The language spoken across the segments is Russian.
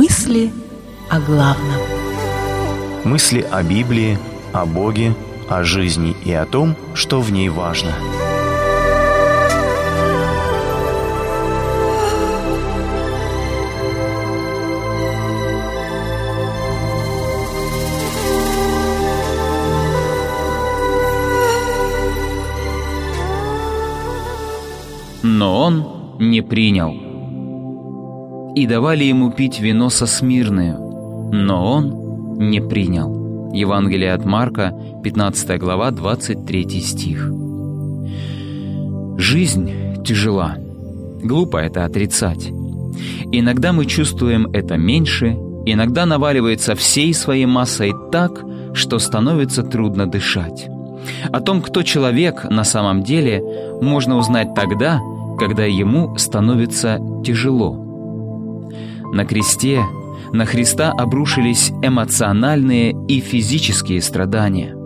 Мысли о главном. Мысли о Библии, о Боге, о жизни и о том, что в ней важно. Но он не принял. И давали ему пить вино со смирною, но он не принял. Евангелие от Марка, 15 глава, 23 стих. Жизнь тяжела. Глупо это отрицать. Иногда мы чувствуем это меньше, иногда наваливается всей своей массой так, что становится трудно дышать. О том, кто человек на самом деле, можно узнать тогда, когда ему становится тяжело. На кресте на Христа обрушились эмоциональные и физические страдания,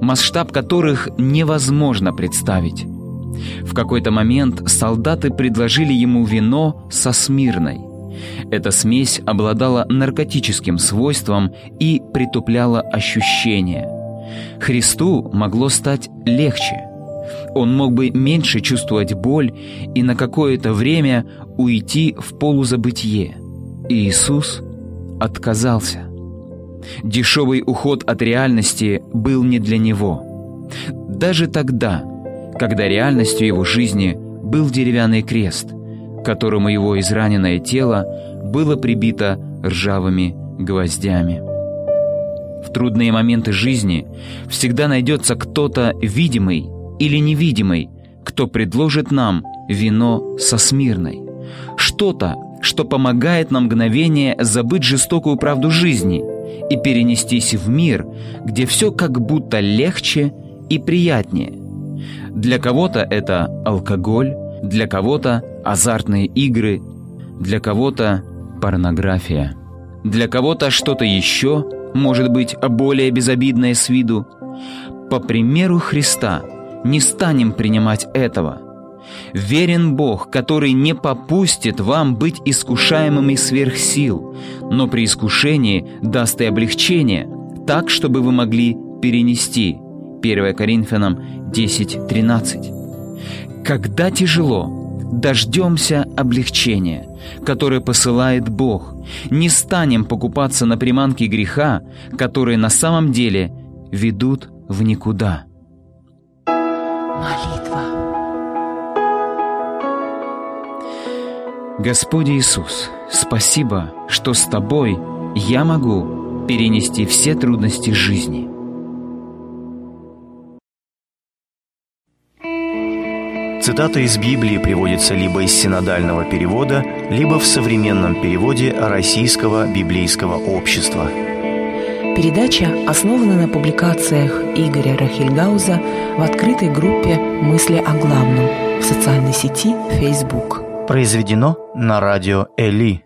масштаб которых невозможно представить. В какой-то момент солдаты предложили ему вино со смирной. Эта смесь обладала наркотическим свойством и притупляла ощущения. Христу могло стать легче. Он мог бы меньше чувствовать боль и на какое-то время уйти в полузабытие. Иисус отказался. Дешевый уход от реальности был не для него. Даже тогда, когда реальностью его жизни был деревянный крест, которому его израненное тело было прибито ржавыми гвоздями. В трудные моменты жизни всегда найдется кто-то видимый или невидимый, кто предложит нам вино со смирной. Что-то, что помогает на мгновение забыть жестокую правду жизни и перенестись в мир, где все как будто легче и приятнее. Для кого-то это алкоголь, для кого-то азартные игры, для кого-то порнография, для кого-то что-то еще, может быть, более безобидное с виду. По примеру Христа не станем принимать этого – Верен Бог, который не попустит вам быть искушаемыми сверх сил, но при искушении даст и облегчение, так, чтобы вы могли перенести. 1 Коринфянам 10.13 Когда тяжело, дождемся облегчения, которое посылает Бог. Не станем покупаться на приманки греха, которые на самом деле ведут в никуда. Молитва. Господь Иисус, спасибо, что с Тобой я могу перенести все трудности жизни. Цитата из Библии приводится либо из синодального перевода, либо в современном переводе Российского библейского общества. Передача основана на публикациях Игоря Рахильгауза в открытой группе «Мысли о главном» в социальной сети Facebook. Произведено на радио Эли.